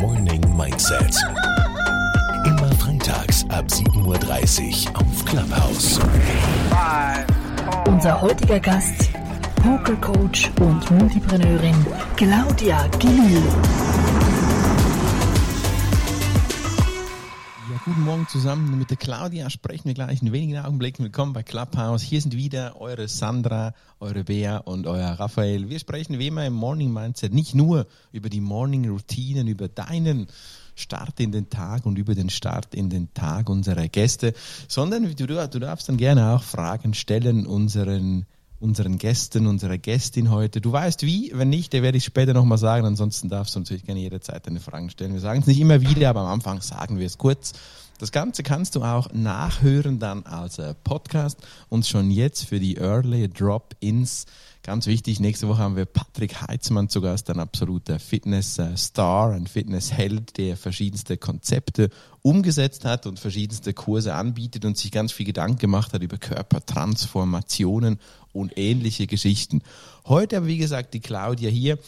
Morning Mindset. Immer freitags ab 7.30 Uhr auf Clubhouse. Unser heutiger Gast, Pokercoach und Multipreneurin Claudia Gil. Zusammen mit der Claudia. Sprechen wir gleich in wenigen Augenblicken. Willkommen bei Clubhouse. Hier sind wieder eure Sandra, eure Bea und euer Raphael. Wir sprechen wie immer im Morning Mindset nicht nur über die Morning Routinen, über deinen Start in den Tag und über den Start in den Tag unserer Gäste, sondern du, du darfst dann gerne auch Fragen stellen unseren unseren Gästen, unserer Gästin heute. Du weißt wie, wenn nicht, der werde ich später nochmal sagen. Ansonsten darfst du natürlich gerne jederzeit deine Fragen stellen. Wir sagen es nicht immer wieder, aber am Anfang sagen wir es kurz. Das Ganze kannst du auch nachhören dann als äh, Podcast und schon jetzt für die Early Drop-ins Ganz wichtig, nächste Woche haben wir Patrick Heitzmann zu Gast, ein absoluter Fitness-Star, ein Fitness-Held, der verschiedenste Konzepte umgesetzt hat und verschiedenste Kurse anbietet und sich ganz viel Gedanken gemacht hat über Körpertransformationen und ähnliche Geschichten. Heute aber, wie gesagt, die Claudia hier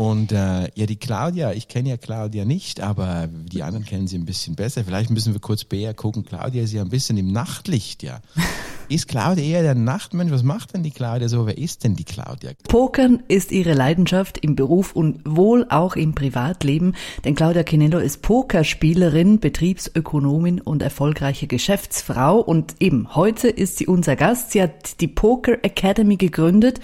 und äh, ja, die Claudia, ich kenne ja Claudia nicht, aber die anderen kennen sie ein bisschen besser. Vielleicht müssen wir kurz Bea gucken. Claudia ist ja ein bisschen im Nachtlicht, ja. Ist Claudia eher der Nachtmensch? Was macht denn die Claudia so? Wer ist denn die Claudia? Pokern ist ihre Leidenschaft im Beruf und wohl auch im Privatleben, denn Claudia Kinello ist Pokerspielerin, Betriebsökonomin und erfolgreiche Geschäftsfrau und eben heute ist sie unser Gast. Sie hat die Poker Academy gegründet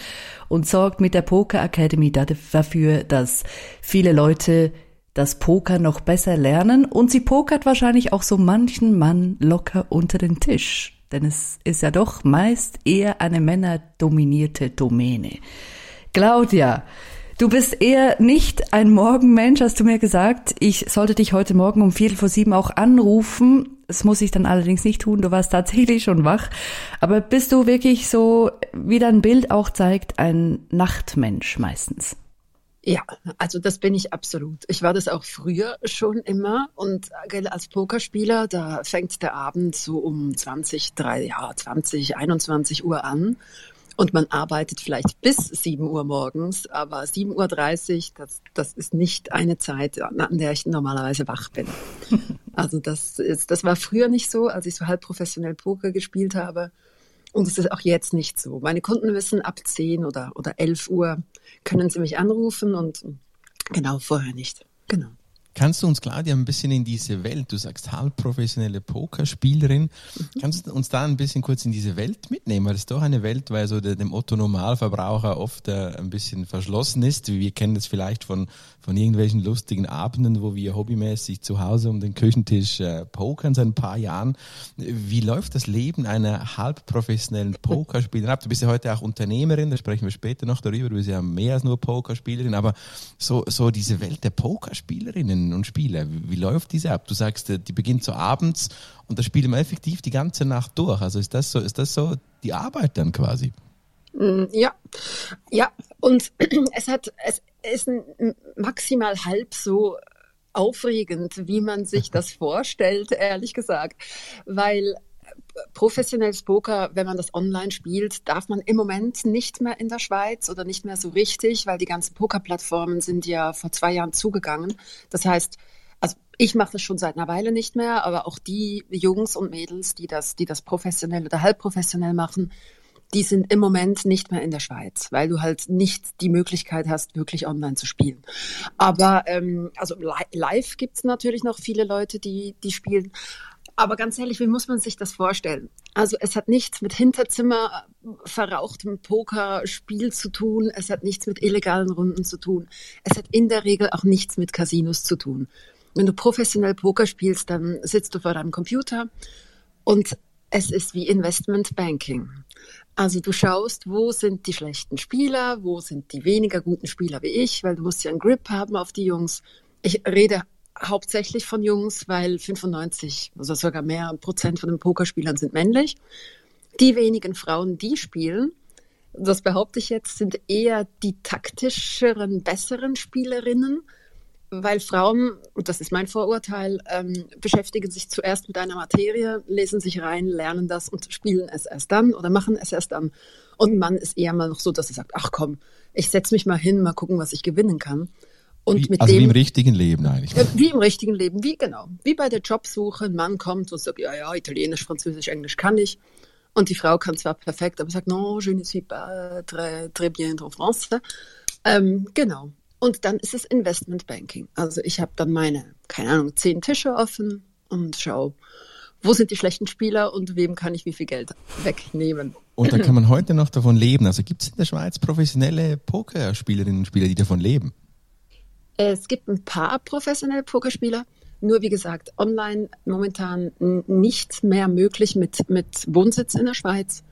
und sorgt mit der Poker Academy dafür, dass viele Leute das Poker noch besser lernen und sie pokert wahrscheinlich auch so manchen Mann locker unter den Tisch denn es ist ja doch meist eher eine männerdominierte Domäne. Claudia, du bist eher nicht ein Morgenmensch, hast du mir gesagt. Ich sollte dich heute Morgen um Viertel vor sieben auch anrufen. Das muss ich dann allerdings nicht tun, du warst tatsächlich schon wach. Aber bist du wirklich so, wie dein Bild auch zeigt, ein Nachtmensch meistens? Ja, also das bin ich absolut. Ich war das auch früher schon immer und als Pokerspieler, da fängt der Abend so um 20, 3, ja, 20, 21 Uhr an und man arbeitet vielleicht bis 7 Uhr morgens, aber 7.30 Uhr, das, das ist nicht eine Zeit, an der ich normalerweise wach bin. Also das ist, das war früher nicht so, als ich so halb professionell Poker gespielt habe. Und es ist auch jetzt nicht so. Meine Kunden wissen, ab 10 oder, oder 11 Uhr können sie mich anrufen und genau vorher nicht. Genau. Kannst du uns, Claudia, ein bisschen in diese Welt, du sagst halbprofessionelle Pokerspielerin, mhm. kannst du uns da ein bisschen kurz in diese Welt mitnehmen? Weil ist doch eine Welt, weil so der, dem Otto-Normalverbraucher oft äh, ein bisschen verschlossen ist. Wir kennen das vielleicht von, von irgendwelchen lustigen Abenden, wo wir hobbymäßig zu Hause um den Küchentisch äh, pokern seit ein paar Jahren. Wie läuft das Leben einer halbprofessionellen Pokerspielerin ab? Du bist ja heute auch Unternehmerin, da sprechen wir später noch darüber. Du bist ja mehr als nur Pokerspielerin, aber so, so diese Welt der Pokerspielerinnen, Spielerinnen und Spieler? Wie, läuft diese ab? Du sagst, äh, die beginnt so abends und da spielen wir effektiv die ganze Nacht durch. Also ist das so, ist das so die Arbeit dann quasi? Mm, ja, ja. Und es hat, es ist maximal halb so aufregend, wie man sich das vorstellt, ehrlich gesagt, weil professionelles Poker, wenn man das online spielt, darf man im Moment nicht mehr in der Schweiz oder nicht mehr so richtig, weil die ganzen Pokerplattformen sind ja vor zwei Jahren zugegangen. Das heißt, also ich mache das schon seit einer Weile nicht mehr, aber auch die Jungs und Mädels, die das, die das professionell oder halbprofessionell machen, die sind im Moment nicht mehr in der Schweiz, weil du halt nicht die Möglichkeit hast, wirklich online zu spielen. Aber ähm, also live gibt's natürlich noch viele Leute, die, die spielen. Aber ganz ehrlich, wie muss man sich das vorstellen? Also es hat nichts mit Hinterzimmer verrauchtem Pokerspiel zu tun. Es hat nichts mit illegalen Runden zu tun. Es hat in der Regel auch nichts mit Casinos zu tun. Wenn du professionell Poker spielst, dann sitzt du vor deinem Computer und es ist wie Investment Banking. Also du schaust, wo sind die schlechten Spieler, wo sind die weniger guten Spieler wie ich, weil du musst ja einen Grip haben auf die Jungs. Ich rede hauptsächlich von Jungs, weil 95, also sogar mehr Prozent von den Pokerspielern sind männlich. Die wenigen Frauen, die spielen, das behaupte ich jetzt, sind eher die taktischeren, besseren Spielerinnen, weil Frauen, und das ist mein Vorurteil, ähm, beschäftigen sich zuerst mit einer Materie, lesen sich rein, lernen das und spielen es erst dann oder machen es erst dann. Und ein Mann ist eher mal noch so, dass er sagt, ach komm, ich setze mich mal hin, mal gucken, was ich gewinnen kann. Und wie, mit also dem, wie im richtigen Leben eigentlich. Ja, wie im richtigen Leben, wie genau. Wie bei der Jobsuche, ein Mann kommt und sagt, ja, ja, Italienisch, Französisch, Englisch kann ich. Und die Frau kann zwar perfekt, aber sagt, non, je ne suis pas très, très bien en français. Ähm, genau. Und dann ist es Investmentbanking. Also ich habe dann meine, keine Ahnung, zehn Tische offen und schau, wo sind die schlechten Spieler und wem kann ich wie viel Geld wegnehmen. Und da kann man heute noch davon leben. Also gibt es in der Schweiz professionelle Pokerspielerinnen und Spieler, die davon leben? Es gibt ein paar professionelle Pokerspieler, nur wie gesagt, online momentan nicht mehr möglich mit, mit Wohnsitz in der Schweiz.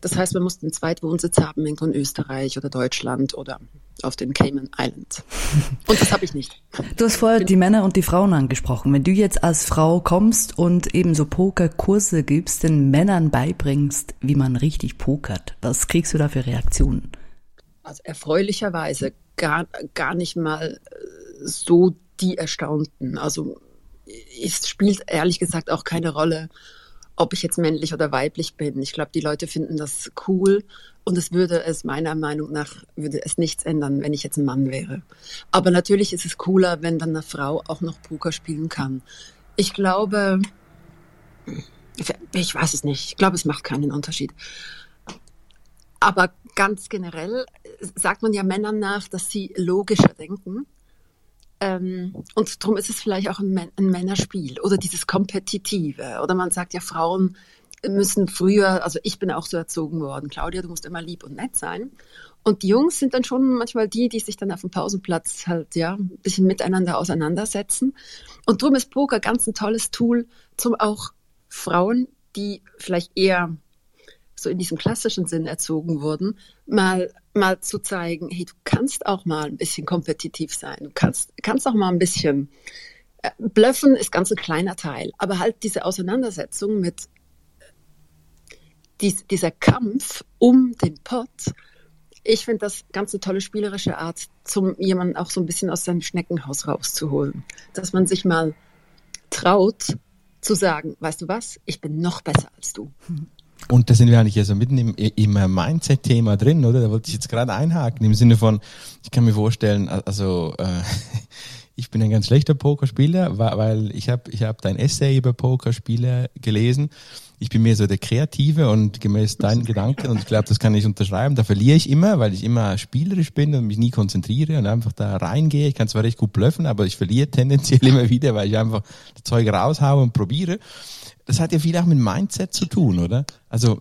Das heißt, man muss einen Zweitwohnsitz haben, in Österreich oder Deutschland oder auf den Cayman Islands. Und das habe ich nicht. Du hast vorher die Männer und die Frauen angesprochen. Wenn du jetzt als Frau kommst und eben so Pokerkurse gibst, den Männern beibringst, wie man richtig pokert, was kriegst du da für Reaktionen? Also erfreulicherweise gar, gar nicht mal äh, so die Erstaunten. Also es spielt ehrlich gesagt auch keine Rolle, ob ich jetzt männlich oder weiblich bin. Ich glaube, die Leute finden das cool und es würde es meiner Meinung nach würde es nichts ändern, wenn ich jetzt ein Mann wäre. Aber natürlich ist es cooler, wenn dann eine Frau auch noch Poker spielen kann. Ich glaube, ich weiß es nicht. Ich glaube, es macht keinen Unterschied. Aber ganz generell sagt man ja Männern nach, dass sie logischer denken. Ähm, und darum ist es vielleicht auch ein, ein Männerspiel oder dieses Kompetitive. Oder man sagt ja, Frauen müssen früher, also ich bin auch so erzogen worden, Claudia, du musst immer lieb und nett sein. Und die Jungs sind dann schon manchmal die, die sich dann auf dem Pausenplatz halt, ja, ein bisschen miteinander auseinandersetzen. Und darum ist Poker ganz ein tolles Tool, zum auch Frauen, die vielleicht eher so in diesem klassischen Sinn erzogen wurden, mal, mal zu zeigen, hey, du kannst auch mal ein bisschen kompetitiv sein. Du kannst, kannst auch mal ein bisschen, äh, Blöffen ist ganz ein kleiner Teil, aber halt diese Auseinandersetzung mit dies, dieser Kampf um den Pott, ich finde das ganz eine tolle spielerische Art, zum jemanden auch so ein bisschen aus seinem Schneckenhaus rauszuholen. Dass man sich mal traut zu sagen, weißt du was, ich bin noch besser als du. Und da sind wir eigentlich also mitten im, im Mindset-Thema drin, oder? Da wollte ich jetzt gerade einhaken, im Sinne von, ich kann mir vorstellen, also äh, ich bin ein ganz schlechter Pokerspieler, weil ich habe ich hab dein Essay über Pokerspieler gelesen. Ich bin mehr so der Kreative und gemäß deinen Gedanken und ich glaube, das kann ich unterschreiben. Da verliere ich immer, weil ich immer spielerisch bin und mich nie konzentriere und einfach da reingehe. Ich kann zwar recht gut bluffen, aber ich verliere tendenziell immer wieder, weil ich einfach das Zeug raushaue und probiere. Das hat ja viel auch mit Mindset zu tun, oder? Also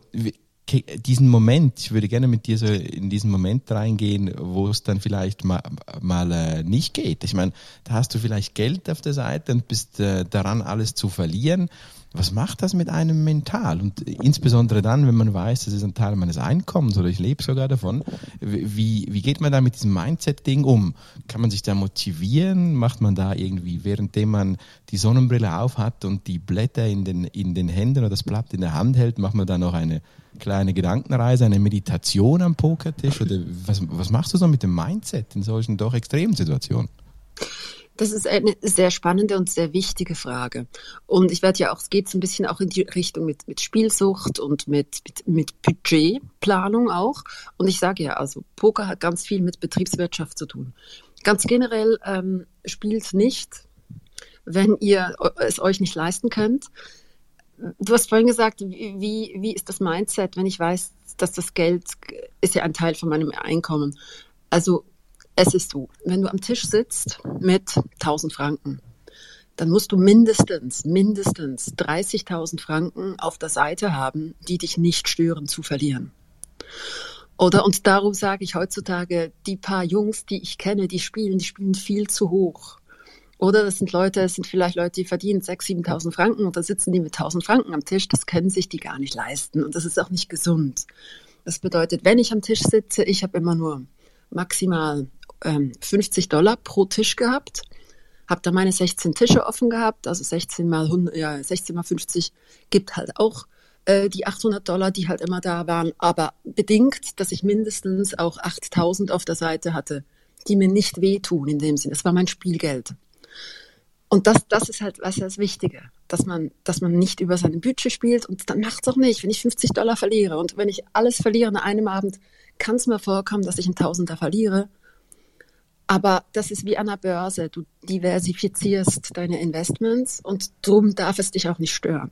diesen Moment, ich würde gerne mit dir so in diesen Moment reingehen, wo es dann vielleicht mal, mal äh, nicht geht. Ich meine, da hast du vielleicht Geld auf der Seite und bist äh, daran, alles zu verlieren. Was macht das mit einem mental? Und insbesondere dann, wenn man weiß, das ist ein Teil meines Einkommens oder ich lebe sogar davon. Wie, wie geht man da mit diesem Mindset-Ding um? Kann man sich da motivieren? Macht man da irgendwie, währenddem man die Sonnenbrille aufhat und die Blätter in den, in den Händen oder das Blatt in der Hand hält, macht man da noch eine kleine Gedankenreise, eine Meditation am Pokertisch? Oder was, was machst du so mit dem Mindset in solchen doch extremen Situationen? Das ist eine sehr spannende und sehr wichtige Frage. Und ich werde ja auch, es geht so ein bisschen auch in die Richtung mit, mit Spielsucht und mit, mit, mit Budgetplanung auch. Und ich sage ja, also Poker hat ganz viel mit Betriebswirtschaft zu tun. Ganz generell ähm, spielt nicht, wenn ihr es euch nicht leisten könnt. Du hast vorhin gesagt, wie, wie ist das Mindset, wenn ich weiß, dass das Geld ist ja ein Teil von meinem Einkommen. Also es ist so, wenn du am Tisch sitzt mit 1000 Franken, dann musst du mindestens, mindestens 30.000 Franken auf der Seite haben, die dich nicht stören zu verlieren. Oder, und darum sage ich heutzutage, die paar Jungs, die ich kenne, die spielen, die spielen viel zu hoch. Oder das sind Leute, das sind vielleicht Leute, die verdienen 6.000, 7.000 Franken und da sitzen die mit 1.000 Franken am Tisch. Das können sich die gar nicht leisten und das ist auch nicht gesund. Das bedeutet, wenn ich am Tisch sitze, ich habe immer nur maximal ähm, 50 Dollar pro Tisch gehabt. Habe da meine 16 Tische offen gehabt, also 16 mal 100, ja, 16 mal 50 gibt halt auch äh, die 800 Dollar, die halt immer da waren, aber bedingt, dass ich mindestens auch 8000 auf der Seite hatte, die mir nicht wehtun in dem Sinne. Das war mein Spielgeld. Und das, das ist halt was das Wichtige, dass man, dass man nicht über seine Budget spielt und dann macht es auch nicht, wenn ich 50 Dollar verliere und wenn ich alles verliere an einem Abend, kann es mir vorkommen, dass ich einen Tausender verliere Aber das ist wie an der Börse. Du diversifizierst deine Investments und drum darf es dich auch nicht stören.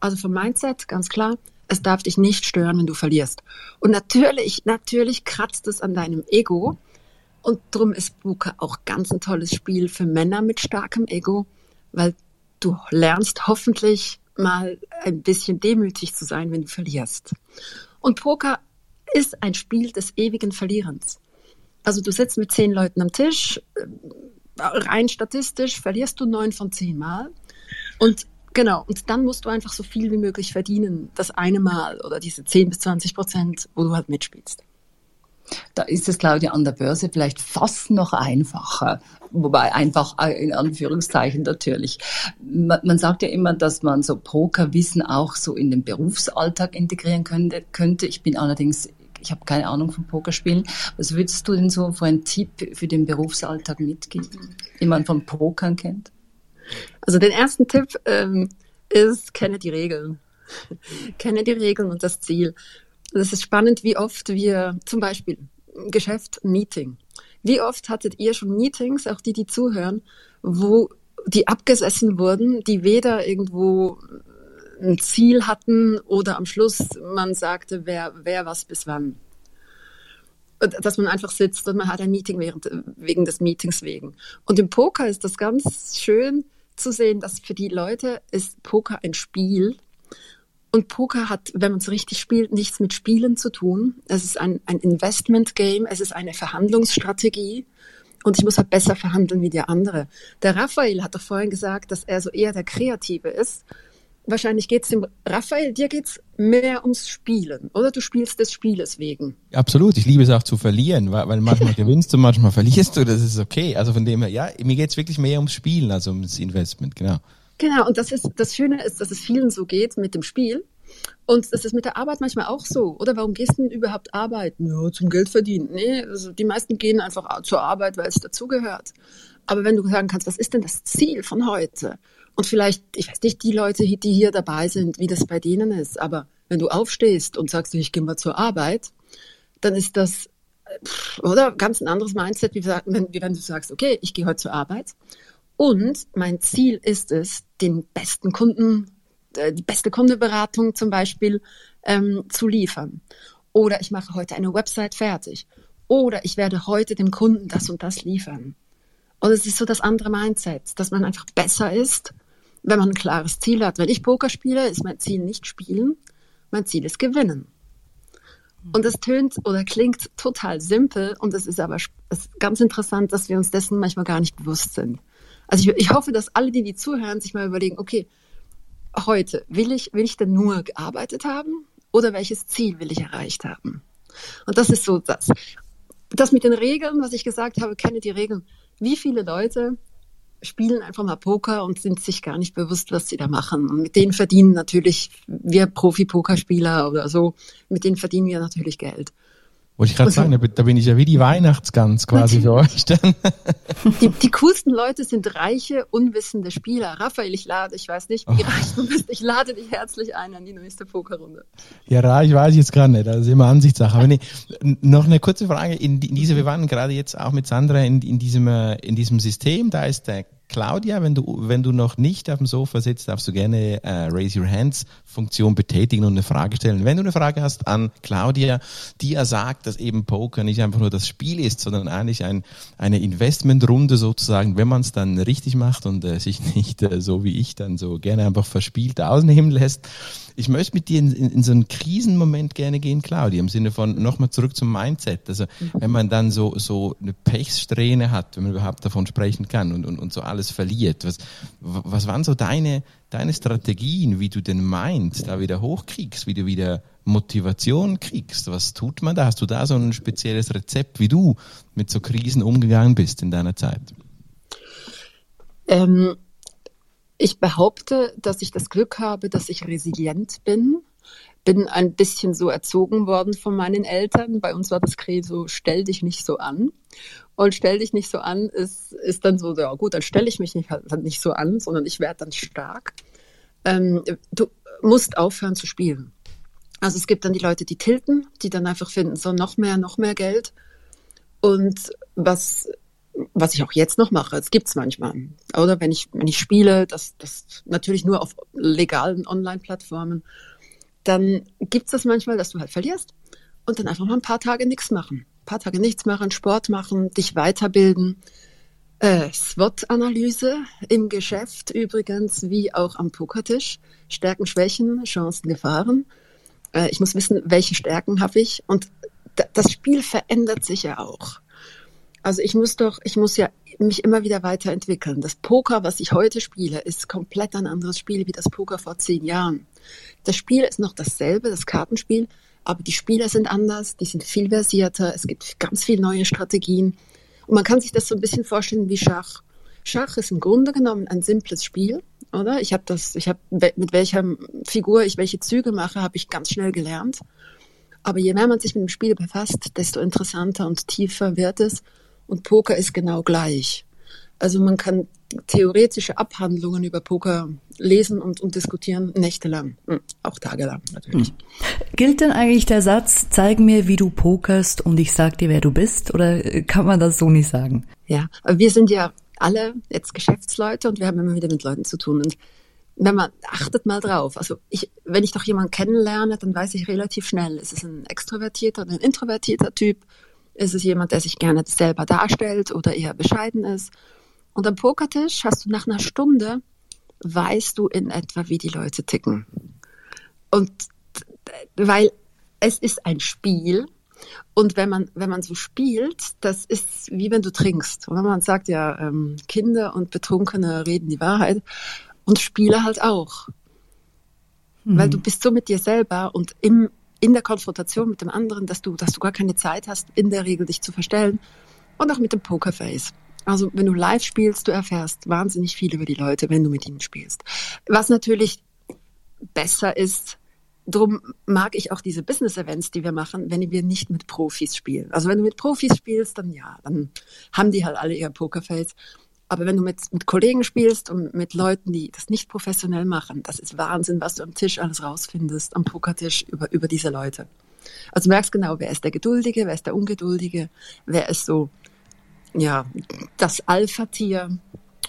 Also vom Mindset ganz klar, es darf dich nicht stören, wenn du verlierst. Und natürlich, natürlich kratzt es an deinem Ego. Und drum ist Poker auch ganz ein tolles Spiel für Männer mit starkem Ego, weil du lernst hoffentlich mal ein bisschen demütig zu sein, wenn du verlierst. Und Poker ist ein Spiel des ewigen Verlierens. Also du sitzt mit zehn Leuten am Tisch, äh, rein statistisch verlierst du neun von zehn Mal. Und genau, und dann musst du einfach so viel wie möglich verdienen, das eine Mal oder diese zehn bis zwanzig Prozent, wo du halt mitspielst. Da ist es, Claudia, an der Börse vielleicht fast noch einfacher. Wobei einfach äh, in Anführungszeichen natürlich. Man, man sagt ja immer, dass man so Pokerwissen auch so in den Berufsalltag integrieren könnte. könnte. Ich bin allerdings ich habe keine Ahnung vom Pokerspielen. Was würdest du denn so für einen Tipp für den Berufsalltag mitgeben, den man vom Pokern kennt? Also den ersten Tipp ähm, ist, kenne die Regeln. kenne die Regeln und das Ziel. Es ist spannend, wie oft wir zum Beispiel Geschäft, Meeting. Wie oft hattet ihr schon Meetings, auch die, die zuhören, wo die abgesessen wurden, die weder irgendwo ein Ziel hatten oder am Schluss man sagte, wer, wer was bis wann. Dass man einfach sitzt und man hat ein Meeting während, wegen des Meetings wegen. Und im Poker ist das ganz schön zu sehen, dass für die Leute ist Poker ein Spiel. Und Poker hat, wenn man es richtig spielt, nichts mit Spielen zu tun. Es ist ein, ein Investment-Game, es ist eine Verhandlungsstrategie. Und ich muss halt besser verhandeln wie der andere. Der Raphael hat doch vorhin gesagt, dass er so eher der Kreative ist wahrscheinlich geht es dem Raphael, dir geht es mehr ums Spielen, oder? Du spielst des Spieles wegen. Absolut, ich liebe es auch zu verlieren, weil, weil manchmal gewinnst du, manchmal verlierst du, das ist okay. Also von dem her, ja, mir geht es wirklich mehr ums Spielen als ums Investment, genau. Genau, und das ist das Schöne ist, dass es vielen so geht mit dem Spiel. Und das ist mit der Arbeit manchmal auch so, oder? Warum gehst du denn überhaupt arbeiten? Ja, zum Geld verdienen. Nee, also die meisten gehen einfach zur Arbeit, weil es dazugehört. Aber wenn du sagen kannst, was ist denn das Ziel von heute? Und vielleicht, ich weiß nicht, die Leute, die hier dabei sind, wie das bei denen ist, aber wenn du aufstehst und sagst, ich gehe mal zur Arbeit, dann ist das, oder ganz ein anderes Mindset, wie wenn, du sagst, okay, ich gehe heute zur Arbeit und mein Ziel ist es, den besten Kunden, äh, die beste Kundeberatung zum Beispiel ähm, zu liefern. Oder ich mache heute eine Website fertig. Oder ich werde heute dem Kunden das und das liefern. Und es ist so das andere Mindset, dass man einfach besser ist wenn man ein klares Ziel hat. Wenn ich Poker spiele, ist mein Ziel nicht spielen, mein Ziel ist gewinnen. Und das tönt oder klingt total simpel und es ist aber ist ganz interessant, dass wir uns dessen manchmal gar nicht bewusst sind. Also ich, ich hoffe, dass alle, die die zuhören, sich mal überlegen, okay, heute will ich, will ich denn nur gearbeitet haben oder welches Ziel will ich erreicht haben? Und das ist so das. Das mit den Regeln, was ich gesagt habe, kenne die Regeln. Wie viele Leute spielen einfach mal Poker und sind sich gar nicht bewusst, was sie da machen. Und mit denen verdienen natürlich wir Profi-Pokerspieler oder so, mit denen verdienen wir natürlich Geld. Wollte ich gerade sagen, da bin ich ja wie die Weihnachtsgans quasi für euch dann. Die, die coolsten Leute sind reiche, unwissende Spieler. Raphael, ich lade, ich weiß nicht, wie oh. reich du bist, ich lade dich herzlich ein an die nächste Pokerrunde. Ja, reich weiß ich jetzt gar nicht, das ist immer Ansichtssache. Aber nee, noch eine kurze Frage, in, in diese, wir waren gerade jetzt auch mit Sandra in, in diesem, äh, in diesem System, da ist der Claudia, wenn du, wenn du noch nicht auf dem Sofa sitzt, darfst du gerne äh, Raise Your Hands Funktion betätigen und eine Frage stellen. Wenn du eine Frage hast an Claudia, die ja sagt, dass eben Poker nicht einfach nur das Spiel ist, sondern eigentlich ein, eine Investmentrunde sozusagen, wenn man es dann richtig macht und äh, sich nicht äh, so wie ich dann so gerne einfach verspielt ausnehmen lässt, ich möchte mit dir in, in, in, so einen Krisenmoment gerne gehen, Claudia, im Sinne von nochmal zurück zum Mindset. Also wenn man dann so, so eine Pechsträhne hat, wenn man überhaupt davon sprechen kann und, und, und so alles verliert. Was, was waren so deine, deine Strategien, wie du den Mind da wieder hochkriegst, wie du wieder Motivation kriegst? Was tut man da? Hast du da so ein spezielles Rezept, wie du mit so Krisen umgegangen bist in deiner Zeit? Ähm ich behaupte, dass ich das Glück habe, dass ich resilient bin. Bin ein bisschen so erzogen worden von meinen Eltern. Bei uns war das Credo, stell dich nicht so an. Und stell dich nicht so an ist, ist dann so, ja gut, dann stelle ich mich nicht, halt nicht so an, sondern ich werde dann stark. Ähm, du musst aufhören zu spielen. Also es gibt dann die Leute, die tilten, die dann einfach finden, so noch mehr, noch mehr Geld. Und was was ich auch jetzt noch mache, es gibt's manchmal. Oder wenn ich, wenn ich spiele, das, das natürlich nur auf legalen Online-Plattformen, dann gibt's das manchmal, dass du halt verlierst und dann einfach mal ein paar Tage nichts machen. Ein paar Tage nichts machen, Sport machen, dich weiterbilden. Äh, SWOT-Analyse im Geschäft übrigens, wie auch am Pokertisch. Stärken, Schwächen, Chancen, Gefahren. Äh, ich muss wissen, welche Stärken habe ich. Und das Spiel verändert sich ja auch. Also ich muss doch, ich muss ja mich immer wieder weiterentwickeln. Das Poker, was ich heute spiele, ist komplett ein anderes Spiel wie das Poker vor zehn Jahren. Das Spiel ist noch dasselbe, das Kartenspiel, aber die Spieler sind anders, die sind viel versierter, es gibt ganz viele neue Strategien. Und man kann sich das so ein bisschen vorstellen wie Schach. Schach ist im Grunde genommen ein simples Spiel, oder? Ich habe das, ich habe mit welcher Figur ich welche Züge mache, habe ich ganz schnell gelernt. Aber je mehr man sich mit dem Spiel befasst, desto interessanter und tiefer wird es. Und Poker ist genau gleich. Also man kann theoretische Abhandlungen über Poker lesen und, und diskutieren nächtelang, hm, auch tagelang natürlich. Hm. Gilt denn eigentlich der Satz, zeig mir, wie du pokerst und ich sag dir, wer du bist? Oder kann man das so nicht sagen? Ja, wir sind ja alle jetzt Geschäftsleute und wir haben immer wieder mit Leuten zu tun. Und wenn man achtet mal drauf, also ich, wenn ich doch jemanden kennenlerne, dann weiß ich relativ schnell, ist es ein extrovertierter oder ein introvertierter Typ? Ist es jemand, der sich gerne selber darstellt oder eher bescheiden ist? Und am Pokertisch hast du nach einer Stunde, weißt du in etwa, wie die Leute ticken. Und weil es ist ein Spiel und wenn man, wenn man so spielt, das ist wie wenn du trinkst. Und man sagt ja, ähm, Kinder und Betrunkene reden die Wahrheit und Spiele halt auch. Mhm. Weil du bist so mit dir selber und im, in der Konfrontation mit dem anderen, dass du, dass du gar keine Zeit hast, in der Regel dich zu verstellen. Und auch mit dem Pokerface. Also wenn du live spielst, du erfährst wahnsinnig viel über die Leute, wenn du mit ihnen spielst. Was natürlich besser ist, drum mag ich auch diese Business-Events, die wir machen, wenn wir nicht mit Profis spielen. Also wenn du mit Profis spielst, dann ja, dann haben die halt alle ihr Pokerface. Aber wenn du mit, mit Kollegen spielst und mit Leuten, die das nicht professionell machen, das ist Wahnsinn, was du am Tisch alles rausfindest, am Pokertisch über, über diese Leute. Also du merkst genau, wer ist der Geduldige, wer ist der Ungeduldige, wer ist so ja, das Alpha-Tier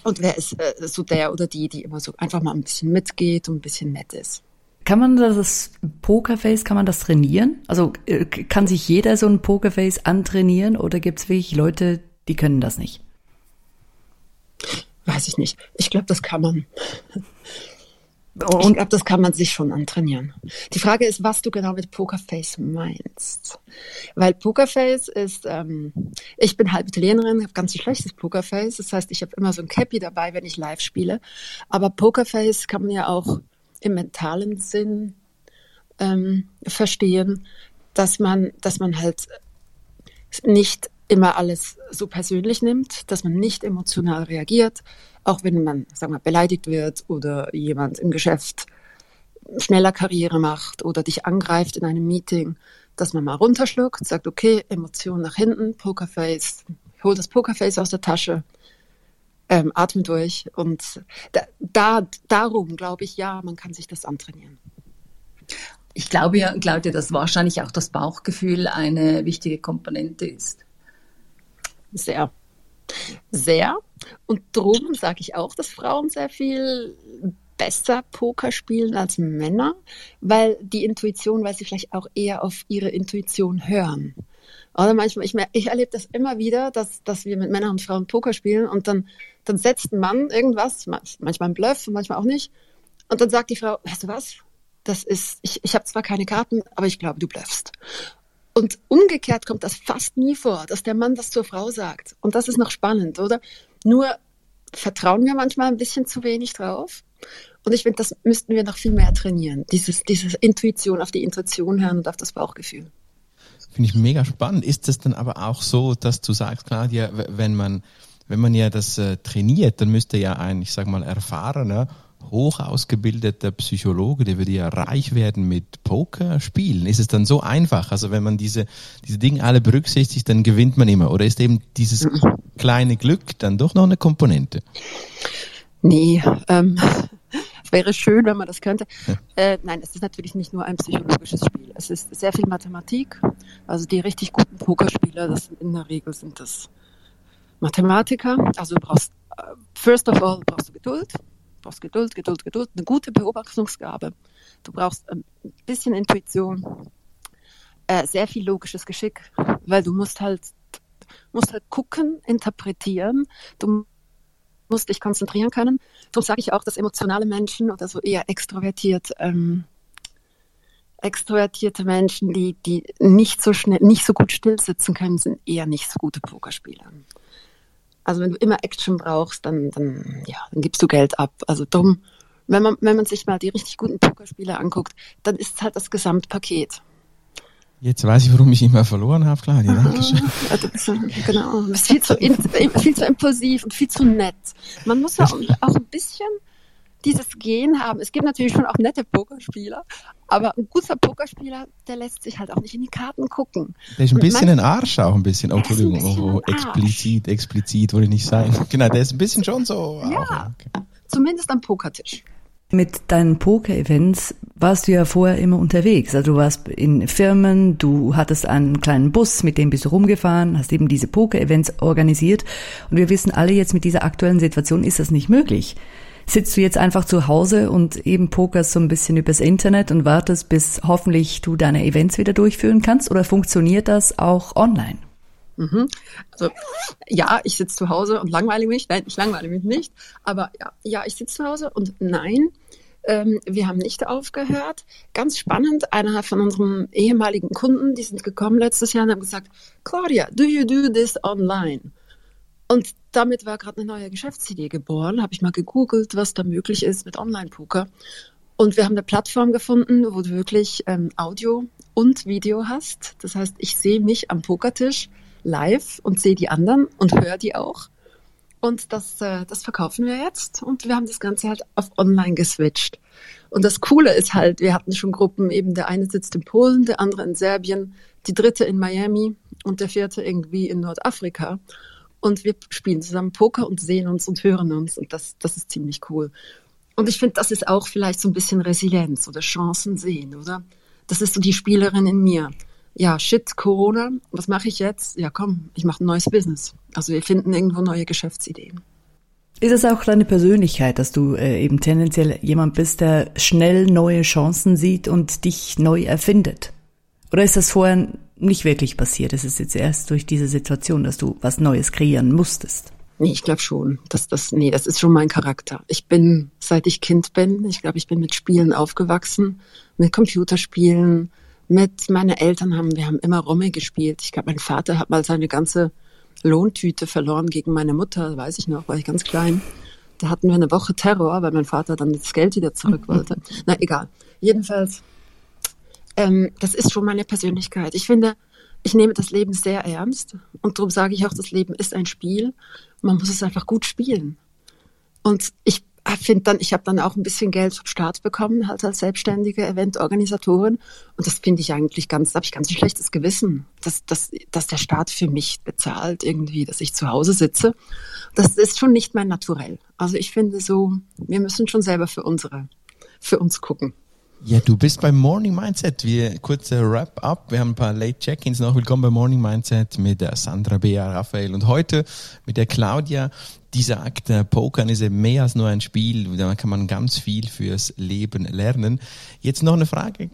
und wer ist äh, so der oder die, die immer so einfach mal ein bisschen mitgeht und ein bisschen nett ist. Kann man das Pokerface, kann man das trainieren? Also äh, kann sich jeder so ein Pokerface antrainieren oder gibt es wirklich Leute, die können das nicht? Weiß ich nicht. Ich glaube, das kann man. Und ich glaube, das kann man sich schon antrainieren. Die Frage ist, was du genau mit Pokerface meinst. Weil Pokerface ist, ähm, ich bin halb Italienerin, habe ganz schlechtes Pokerface. Das heißt, ich habe immer so ein Cappy dabei, wenn ich live spiele. Aber Pokerface kann man ja auch im mentalen Sinn ähm, verstehen, dass man, dass man halt nicht immer alles so persönlich nimmt, dass man nicht emotional reagiert, auch wenn man, sagen wir, beleidigt wird oder jemand im Geschäft schneller Karriere macht oder dich angreift in einem Meeting, dass man mal runterschluckt, sagt, okay, Emotion nach hinten, Pokerface, hol das Pokerface aus der Tasche, ähm, atme durch. Und da, da, darum glaube ich, ja, man kann sich das antrainieren. Ich glaube ja, Claudia, dass wahrscheinlich auch das Bauchgefühl eine wichtige Komponente ist. Sehr. Sehr. Und darum sage ich auch, dass Frauen sehr viel besser Poker spielen als Männer, weil die Intuition, weil sie vielleicht auch eher auf ihre Intuition hören. Oder manchmal, ich, ich erlebe das immer wieder, dass, dass wir mit Männern und Frauen Poker spielen und dann, dann setzt ein Mann irgendwas, manchmal ein Bluff, manchmal auch nicht. Und dann sagt die Frau, weißt du was? Das ist, ich, ich habe zwar keine Karten, aber ich glaube, du bluffst. Und umgekehrt kommt das fast nie vor, dass der Mann das zur Frau sagt. Und das ist noch spannend, oder? Nur vertrauen wir manchmal ein bisschen zu wenig drauf. Und ich finde, das müssten wir noch viel mehr trainieren. Dieses, diese Intuition, auf die Intuition hören und auf das Bauchgefühl. Finde ich mega spannend. Ist es dann aber auch so, dass du sagst, Claudia, wenn man, wenn man ja das äh, trainiert, dann müsste ja ein, ich sag mal, erfahrener hoch ausgebildeter Psychologe, der würde ja reich werden mit Poker spielen. Ist es dann so einfach? Also wenn man diese, diese Dinge alle berücksichtigt, dann gewinnt man immer. Oder ist eben dieses kleine Glück dann doch noch eine Komponente? Nee, ähm, es wäre schön, wenn man das könnte. Ja. Äh, nein, es ist natürlich nicht nur ein psychologisches Spiel. Es ist sehr viel Mathematik. Also die richtig guten Pokerspieler, das sind in der Regel sind das Mathematiker, also du brauchst, äh, first of all, brauchst du Geduld, brauchst Geduld, Geduld, Geduld, eine gute Beobachtungsgabe. Du brauchst ein bisschen Intuition, äh, sehr viel logisches Geschick, weil du musst halt, musst halt gucken, interpretieren, du musst dich konzentrieren können. Darum sage ich auch, dass emotionale Menschen oder so eher extrovertiert, ähm, extrovertierte Menschen, die, die nicht so schnell, nicht so gut still sitzen können, sind eher nicht so gute Pokerspieler. Also wenn du immer Action brauchst, dann, dann, ja, dann gibst du Geld ab. Also drum, wenn man, wenn man sich mal die richtig guten Pokerspieler anguckt, dann ist es halt das Gesamtpaket. Jetzt weiß ich, warum ich immer verloren habe, klar. Dankeschön. Also, genau, du bist viel zu, viel zu impulsiv und viel zu nett. Man muss ja auch ein bisschen dieses Gen haben. Es gibt natürlich schon auch nette Pokerspieler, aber ein guter Pokerspieler, der lässt sich halt auch nicht in die Karten gucken. Der ist ein bisschen ein Arsch auch ein bisschen. Oh, Entschuldigung, bisschen oh, explizit, explizit wollte ich nicht sein. Genau, der ist ein bisschen schon so. Ja, okay. zumindest am Pokertisch. Mit deinen Poker-Events warst du ja vorher immer unterwegs. Also du warst in Firmen, du hattest einen kleinen Bus, mit dem bist du rumgefahren, hast eben diese Poker-Events organisiert. Und wir wissen alle jetzt mit dieser aktuellen Situation ist das nicht möglich. Sitzt du jetzt einfach zu Hause und eben pokerst so ein bisschen übers Internet und wartest, bis hoffentlich du deine Events wieder durchführen kannst? Oder funktioniert das auch online? Mhm. Also ja, ich sitze zu Hause und langweile mich. Nein, ich langweile mich nicht. Aber ja, ja ich sitze zu Hause und nein, ähm, wir haben nicht aufgehört. Ganz spannend, einer von unseren ehemaligen Kunden, die sind gekommen letztes Jahr und haben gesagt, Claudia, do you do this online? Und damit war gerade eine neue Geschäftsidee geboren. Habe ich mal gegoogelt, was da möglich ist mit Online-Poker. Und wir haben eine Plattform gefunden, wo du wirklich ähm, Audio und Video hast. Das heißt, ich sehe mich am Pokertisch live und sehe die anderen und höre die auch. Und das, äh, das verkaufen wir jetzt. Und wir haben das Ganze halt auf online geswitcht. Und das Coole ist halt, wir hatten schon Gruppen, eben der eine sitzt in Polen, der andere in Serbien, die dritte in Miami und der vierte irgendwie in Nordafrika. Und wir spielen zusammen Poker und sehen uns und hören uns. Und das, das ist ziemlich cool. Und ich finde, das ist auch vielleicht so ein bisschen Resilienz oder Chancen sehen, oder? Das ist so die Spielerin in mir ja, shit, Corona, was mache ich jetzt? Ja, komm, ich mache ein neues Business. Also wir finden irgendwo neue Geschäftsideen. Ist es auch deine Persönlichkeit, dass du äh, eben tendenziell jemand bist, der schnell neue Chancen sieht und dich neu erfindet? Oder ist das vorher nicht wirklich passiert? Es ist jetzt erst durch diese Situation, dass du was Neues kreieren musstest. Nee, ich glaube schon. Dass das, nee, das ist schon mein Charakter. Ich bin, seit ich Kind bin, ich glaube, ich bin mit Spielen aufgewachsen, mit Computerspielen, mit meinen Eltern haben, wir haben immer Romme gespielt. Ich glaube, mein Vater hat mal seine ganze Lohntüte verloren gegen meine Mutter, weiß ich noch, war ich ganz klein. Da hatten wir eine Woche Terror, weil mein Vater dann das Geld wieder zurück wollte. Na egal. Jedenfalls, ähm, das ist schon meine Persönlichkeit. Ich finde, ich nehme das Leben sehr ernst und darum sage ich auch, das Leben ist ein Spiel. Man muss es einfach gut spielen. Und ich finde dann, ich habe dann auch ein bisschen Geld vom Staat bekommen, halt als selbstständige Eventorganisatorin. Und das finde ich eigentlich ganz, da habe ich ganz ein schlechtes Gewissen, dass, dass, dass der Staat für mich bezahlt irgendwie, dass ich zu Hause sitze. Das ist schon nicht mein Naturell. Also ich finde so, wir müssen schon selber für unsere, für uns gucken. Ja, du bist beim Morning Mindset. Wir kurze Wrap-up. Wir haben ein paar Late Check-ins noch. Willkommen beim Morning Mindset mit Sandra Bea Raphael und heute mit der Claudia, die sagt, Pokern ist eben mehr als nur ein Spiel. Da kann man ganz viel fürs Leben lernen. Jetzt noch eine Frage.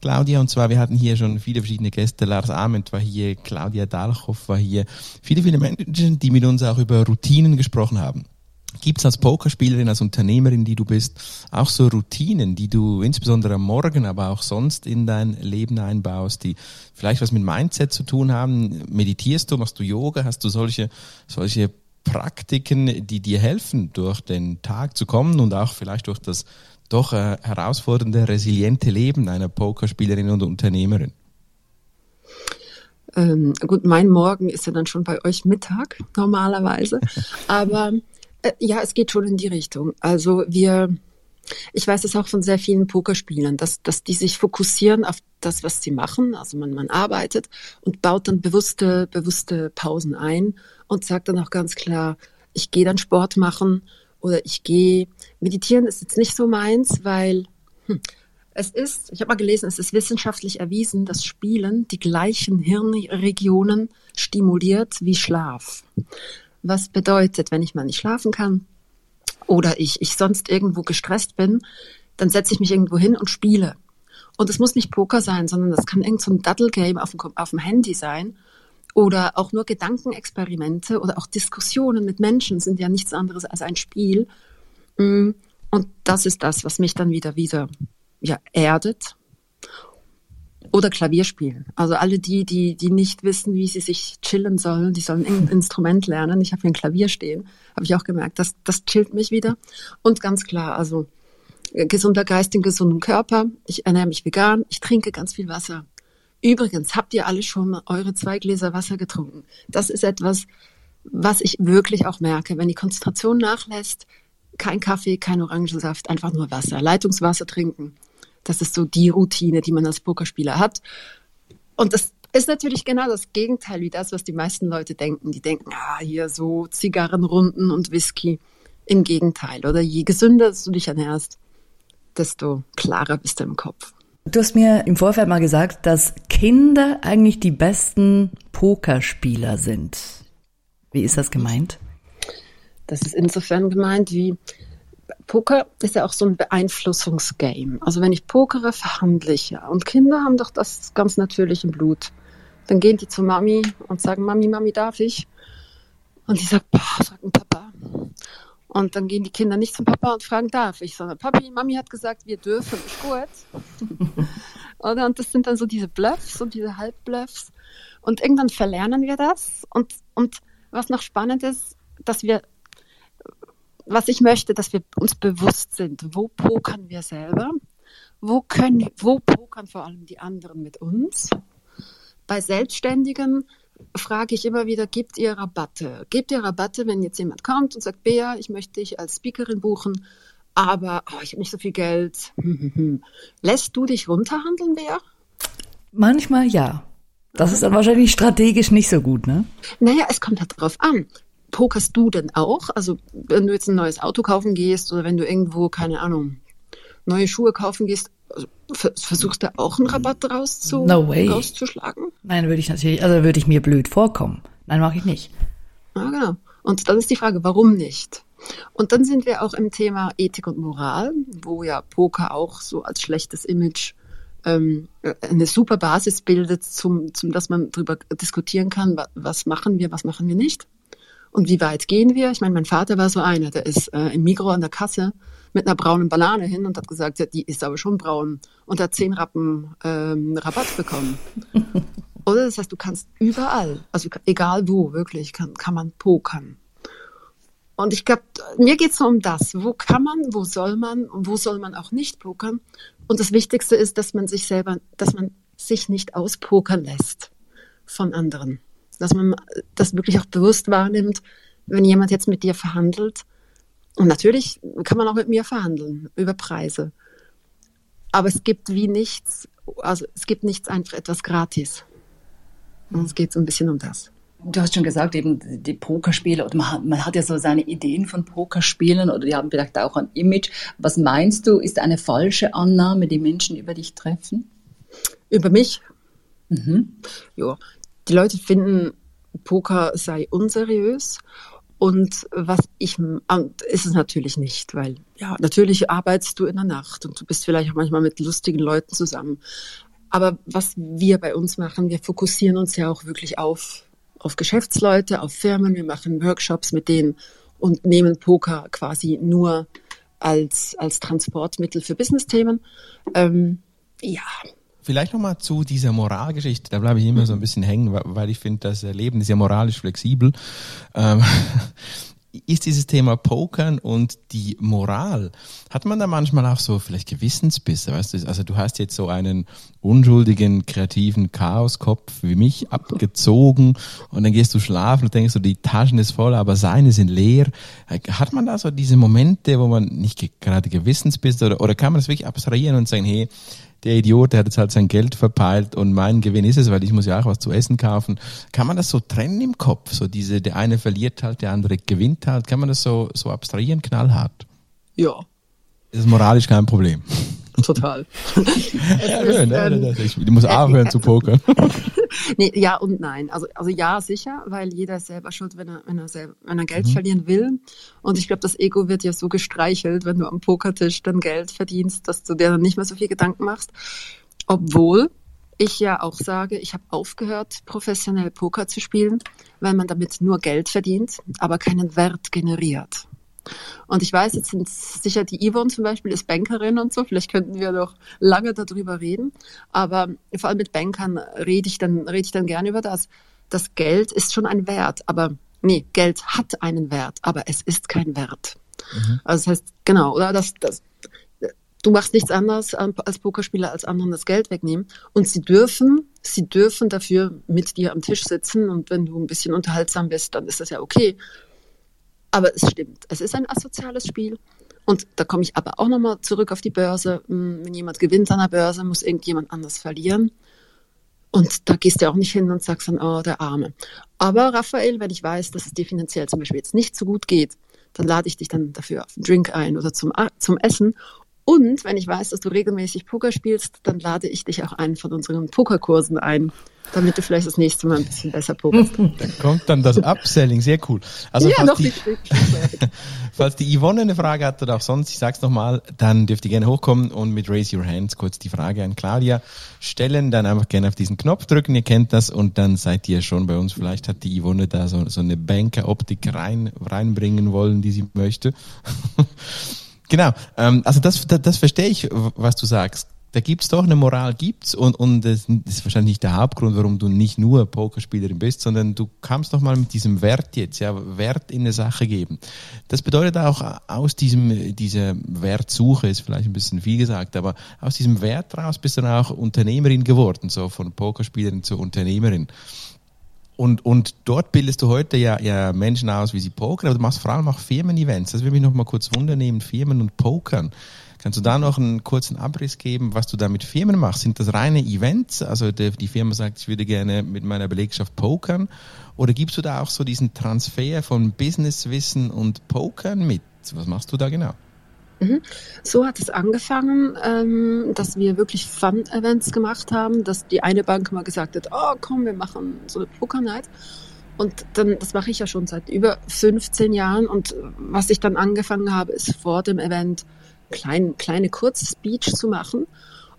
Claudia, und zwar, wir hatten hier schon viele verschiedene Gäste. Lars Ament war hier, Claudia Dalchow war hier. Viele, viele Menschen, die mit uns auch über Routinen gesprochen haben. Gibt es als Pokerspielerin, als Unternehmerin, die du bist, auch so Routinen, die du insbesondere am Morgen, aber auch sonst in dein Leben einbaust, die vielleicht was mit Mindset zu tun haben? Meditierst du, machst du Yoga, hast du solche, solche Praktiken, die dir helfen, durch den Tag zu kommen und auch vielleicht durch das doch äh, herausfordernde, resiliente Leben einer Pokerspielerin und Unternehmerin? Ähm, gut, mein Morgen ist ja dann schon bei euch Mittag normalerweise, aber ja, es geht schon in die Richtung. Also wir, ich weiß es auch von sehr vielen Pokerspielern, dass, dass die sich fokussieren auf das, was sie machen. Also man, man arbeitet und baut dann bewusste, bewusste Pausen ein und sagt dann auch ganz klar, ich gehe dann Sport machen oder ich gehe meditieren ist jetzt nicht so meins, weil hm, es ist, ich habe mal gelesen, es ist wissenschaftlich erwiesen, dass Spielen die gleichen Hirnregionen stimuliert wie Schlaf. Was bedeutet, wenn ich mal nicht schlafen kann oder ich, ich sonst irgendwo gestresst bin, dann setze ich mich irgendwo hin und spiele. Und es muss nicht Poker sein, sondern das kann irgend so ein Daddle-Game auf dem, auf dem Handy sein oder auch nur Gedankenexperimente oder auch Diskussionen mit Menschen sind ja nichts anderes als ein Spiel. Mm, und das ist das, was mich dann wieder wieder ja, erdet. Oder Klavier spielen. Also alle die, die, die nicht wissen, wie sie sich chillen sollen, die sollen ein Instrument lernen. Ich habe hier ein Klavier stehen, habe ich auch gemerkt, das, das chillt mich wieder. Und ganz klar, also gesunder Geist in gesundem Körper. Ich ernähre mich vegan. Ich trinke ganz viel Wasser. Übrigens, habt ihr alle schon eure zwei Gläser Wasser getrunken? Das ist etwas, was ich wirklich auch merke. Wenn die Konzentration nachlässt, kein Kaffee, kein Orangensaft, einfach nur Wasser. Leitungswasser trinken. Das ist so die Routine, die man als Pokerspieler hat. Und das ist natürlich genau das Gegenteil wie das, was die meisten Leute denken. Die denken, ah, hier so Zigarrenrunden und Whisky. Im Gegenteil. Oder je gesünder du dich ernährst, desto klarer bist du im Kopf. Du hast mir im Vorfeld mal gesagt, dass Kinder eigentlich die besten Pokerspieler sind. Wie ist das gemeint? Das ist insofern gemeint, wie Poker ist ja auch so ein Beeinflussungsgame. Also wenn ich pokere, verhandle ich ja. Und Kinder haben doch das ganz natürlich im Blut. Dann gehen die zu Mami und sagen, Mami, Mami, darf ich? Und die sagt, boah, sag ein Papa. Und dann gehen die Kinder nicht zum Papa und fragen, darf ich, sondern Papi, Mami hat gesagt, wir dürfen, ist gut. und das sind dann so diese Bluffs und diese Halbbluffs. Und irgendwann verlernen wir das. Und, und was noch spannend ist, dass wir, was ich möchte, dass wir uns bewusst sind, wo pokern wir selber? Wo können, wo pokern vor allem die anderen mit uns? Bei Selbstständigen frage ich immer wieder, gibt ihr Rabatte? Gebt ihr Rabatte, wenn jetzt jemand kommt und sagt, Bea, ich möchte dich als Speakerin buchen, aber oh, ich habe nicht so viel Geld. Lässt du dich runterhandeln, Bea? Manchmal ja. Das ist dann wahrscheinlich strategisch nicht so gut, ne? Naja, es kommt halt drauf an. Pokerst du denn auch? Also, wenn du jetzt ein neues Auto kaufen gehst oder wenn du irgendwo, keine Ahnung, neue Schuhe kaufen gehst, also, versuchst du auch einen Rabatt draus zu, no way. rauszuschlagen? Nein, würde ich natürlich, also würde ich mir blöd vorkommen. Nein, mache ich nicht. Ah, genau. Und dann ist die Frage, warum nicht? Und dann sind wir auch im Thema Ethik und Moral, wo ja Poker auch so als schlechtes Image ähm, eine super Basis bildet, zum, zum, dass man darüber diskutieren kann, was machen wir, was machen wir nicht. Und wie weit gehen wir? Ich meine, mein Vater war so einer, der ist äh, im Migro an der Kasse mit einer braunen Banane hin und hat gesagt, ja, die ist aber schon braun und hat zehn Rappen ähm, Rabatt bekommen. Oder das heißt, du kannst überall, also egal wo, wirklich, kann, kann man pokern. Und ich glaube, mir geht es so um das. Wo kann man, wo soll man und wo soll man auch nicht pokern? Und das Wichtigste ist, dass man sich selber, dass man sich nicht auspokern lässt von anderen. Dass man das wirklich auch bewusst wahrnimmt, wenn jemand jetzt mit dir verhandelt, und natürlich kann man auch mit mir verhandeln über Preise. Aber es gibt wie nichts, also es gibt nichts einfach etwas gratis. Und es geht so ein bisschen um das. Du hast schon gesagt, eben die Pokerspiele, oder man hat, man hat ja so seine Ideen von Pokerspielen oder die haben vielleicht auch ein Image. Was meinst du, ist eine falsche Annahme, die Menschen über dich treffen? Über mich? Mhm. Ja, die Leute finden, Poker sei unseriös und was ich, ist es natürlich nicht, weil ja, natürlich arbeitest du in der Nacht und du bist vielleicht auch manchmal mit lustigen Leuten zusammen. Aber was wir bei uns machen, wir fokussieren uns ja auch wirklich auf, auf Geschäftsleute, auf Firmen. Wir machen Workshops mit denen und nehmen Poker quasi nur als, als Transportmittel für Business-Themen. Ähm, ja, Vielleicht nochmal zu dieser Moralgeschichte, da bleibe ich immer so ein bisschen hängen, weil ich finde, das Leben ist ja moralisch flexibel. Ähm, ist dieses Thema Pokern und die Moral, hat man da manchmal auch so vielleicht Gewissensbisse, weißt du? Also du hast jetzt so einen unschuldigen, kreativen Chaoskopf wie mich abgezogen und dann gehst du schlafen und denkst so, die Taschen ist voll, aber seine sind leer. Hat man da so diese Momente, wo man nicht gerade Gewissensbisse oder, oder kann man das wirklich abstrahieren und sagen, hey, der Idiot, der hat jetzt halt sein Geld verpeilt und mein Gewinn ist es, weil ich muss ja auch was zu essen kaufen. Kann man das so trennen im Kopf? So diese, der eine verliert halt, der andere gewinnt halt. Kann man das so, so abstrahieren, knallhart? Ja. Das ist moralisch kein Problem. total. ja, ist, ja, ähm, ich, muss aufhören äh, zu pokern. nee, ja und nein. Also, also ja, sicher, weil jeder ist selber schuld, wenn er, wenn er, selber, wenn er Geld mhm. verlieren will. Und ich glaube, das Ego wird ja so gestreichelt, wenn du am Pokertisch dann Geld verdienst, dass du dir dann nicht mehr so viel Gedanken machst. Obwohl ich ja auch sage, ich habe aufgehört, professionell Poker zu spielen, weil man damit nur Geld verdient, aber keinen Wert generiert. Und ich weiß, jetzt sind sicher die Yvonne zum Beispiel ist Bankerin und so, vielleicht könnten wir noch lange darüber reden, aber vor allem mit Bankern rede ich dann, rede ich dann gerne über das. Das Geld ist schon ein Wert, aber nee, Geld hat einen Wert, aber es ist kein Wert. Mhm. Also das heißt, genau, oder das, das, du machst nichts anderes als Pokerspieler als anderen das Geld wegnehmen. Und sie dürfen, sie dürfen dafür mit dir am Tisch sitzen und wenn du ein bisschen unterhaltsam bist, dann ist das ja okay. Aber es stimmt, es ist ein asoziales Spiel. Und da komme ich aber auch nochmal zurück auf die Börse. Hm, wenn jemand gewinnt an der Börse, muss irgendjemand anders verlieren. Und da gehst du auch nicht hin und sagst dann, oh, der Arme. Aber Raphael, wenn ich weiß, dass es dir finanziell zum Beispiel jetzt nicht so gut geht, dann lade ich dich dann dafür auf einen Drink ein oder zum, zum Essen. Und wenn ich weiß, dass du regelmäßig Poker spielst, dann lade ich dich auch einen von unseren Pokerkursen ein, damit du vielleicht das nächste Mal ein bisschen besser pokerst. Da kommt dann das Upselling, sehr cool. Also ja, falls, die, falls die Yvonne eine Frage hat oder auch sonst, ich sag's nochmal, dann dürft ihr gerne hochkommen und mit Raise Your Hands kurz die Frage an Claudia stellen, dann einfach gerne auf diesen Knopf drücken, ihr kennt das und dann seid ihr schon bei uns. Vielleicht hat die Yvonne da so, so eine Banker-Optik rein, reinbringen wollen, die sie möchte. Genau, ähm, also das, das, das verstehe ich, was du sagst. Da gibt's doch eine Moral, gibt's und und das ist wahrscheinlich nicht der Hauptgrund, warum du nicht nur Pokerspielerin bist, sondern du kamst doch mal mit diesem Wert jetzt, ja, Wert in eine Sache geben. Das bedeutet auch aus diesem dieser Wertsuche ist vielleicht ein bisschen viel gesagt, aber aus diesem Wert raus bist du dann auch Unternehmerin geworden, so von Pokerspielerin zur Unternehmerin. Und, und dort bildest du heute ja, ja Menschen aus, wie sie pokern, aber du machst vor allem auch Firmen-Events. Das würde mich noch mal kurz wundernehmen, Firmen und Pokern. Kannst du da noch einen kurzen Abriss geben, was du da mit Firmen machst? Sind das reine Events? Also die, die Firma sagt, ich würde gerne mit meiner Belegschaft pokern. Oder gibst du da auch so diesen Transfer von Businesswissen und Pokern mit? Was machst du da genau? Mhm. So hat es angefangen, ähm, dass wir wirklich Fun-Events gemacht haben, dass die eine Bank mal gesagt hat, oh komm, wir machen so eine Poker-Night. Und dann, das mache ich ja schon seit über 15 Jahren. Und was ich dann angefangen habe, ist vor dem Event klein, kleine Kurzspeech zu machen.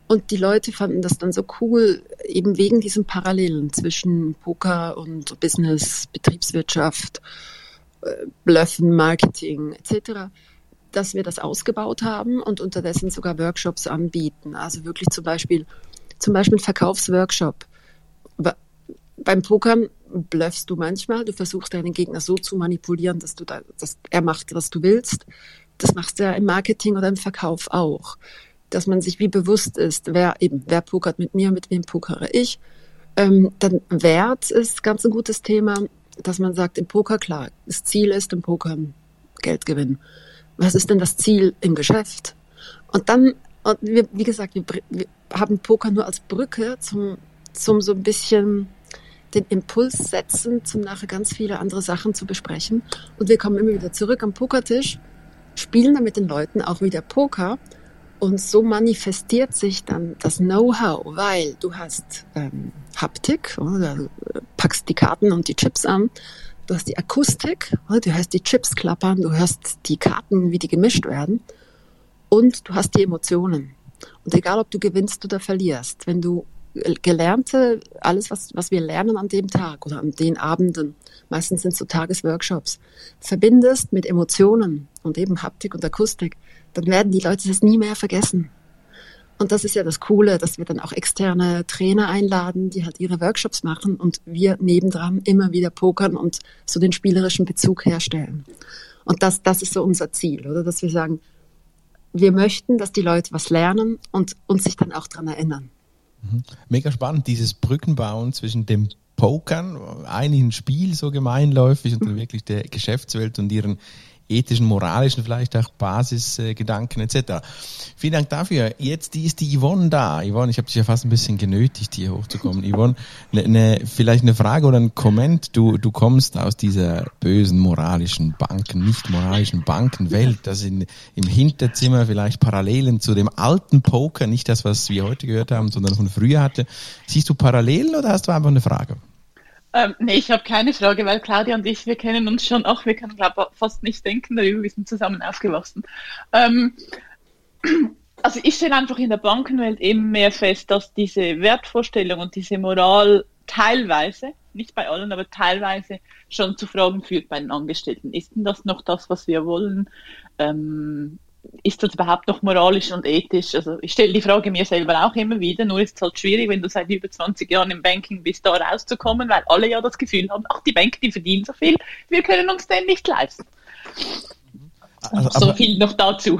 Und die Leute fanden das dann so cool, eben wegen diesen Parallelen zwischen Poker und Business, Betriebswirtschaft, äh, Bluffen, Marketing etc dass wir das ausgebaut haben und unterdessen sogar Workshops anbieten. Also wirklich zum Beispiel, zum Beispiel Verkaufsworkshop. Beim Pokern bluffst du manchmal, du versuchst deinen Gegner so zu manipulieren, dass du da, dass er macht, was du willst. Das machst du ja im Marketing oder im Verkauf auch. Dass man sich wie bewusst ist, wer eben, wer pokert mit mir, mit wem pokere ich. Ähm, dann Wert ist ganz ein gutes Thema, dass man sagt, im Poker klar, das Ziel ist im Pokern Geld gewinnen was ist denn das Ziel im Geschäft? Und dann, und wir, wie gesagt, wir, wir haben Poker nur als Brücke zum, zum so ein bisschen den Impuls setzen, zum nachher ganz viele andere Sachen zu besprechen. Und wir kommen immer wieder zurück am Pokertisch, spielen dann mit den Leuten auch wieder Poker. Und so manifestiert sich dann das Know-how, weil du hast ähm, Haptik, oder, du packst die Karten und die Chips an Du hast die Akustik, du hörst die Chips klappern, du hörst die Karten, wie die gemischt werden und du hast die Emotionen. Und egal, ob du gewinnst oder verlierst, wenn du gelernte, alles, was, was wir lernen an dem Tag oder an den Abenden, meistens sind es so Tagesworkshops, verbindest mit Emotionen und eben Haptik und Akustik, dann werden die Leute das nie mehr vergessen. Und das ist ja das Coole, dass wir dann auch externe Trainer einladen, die halt ihre Workshops machen und wir nebendran immer wieder pokern und so den spielerischen Bezug herstellen. Und das, das ist so unser Ziel, oder? Dass wir sagen, wir möchten, dass die Leute was lernen und uns sich dann auch dran erinnern. Mhm. Mega spannend, dieses Brückenbauen zwischen dem Pokern, eigentlich ein Spiel so gemeinläufig und dann mhm. wirklich der Geschäftswelt und ihren ethischen, moralischen vielleicht auch Basisgedanken etc. Vielen Dank dafür. Jetzt ist die Yvonne da. Yvonne, ich habe dich ja fast ein bisschen genötigt, hier hochzukommen. Yvonne, ne, ne, vielleicht eine Frage oder ein Komment. Du, du kommst aus dieser bösen moralischen Banken, nicht moralischen Bankenwelt. Das in, im Hinterzimmer vielleicht Parallelen zu dem alten Poker, nicht das, was wir heute gehört haben, sondern von früher hatte. Siehst du Parallelen oder hast du einfach eine Frage? Ähm, nee, ich habe keine Frage, weil Claudia und ich, wir kennen uns schon auch, wir können glaube fast nicht denken darüber, wir sind zusammen aufgewachsen. Ähm, also ich stelle einfach in der Bankenwelt eben mehr fest, dass diese Wertvorstellung und diese Moral teilweise, nicht bei allen, aber teilweise schon zu Fragen führt bei den Angestellten. Ist denn das noch das, was wir wollen? Ähm, ist das überhaupt noch moralisch und ethisch? Also ich stelle die Frage mir selber auch immer wieder, nur ist es halt schwierig, wenn du seit über 20 Jahren im Banking bist, da rauszukommen, weil alle ja das Gefühl haben, ach, die Bank, die verdienen so viel, wir können uns den nicht leisten. Also, so aber, viel noch dazu.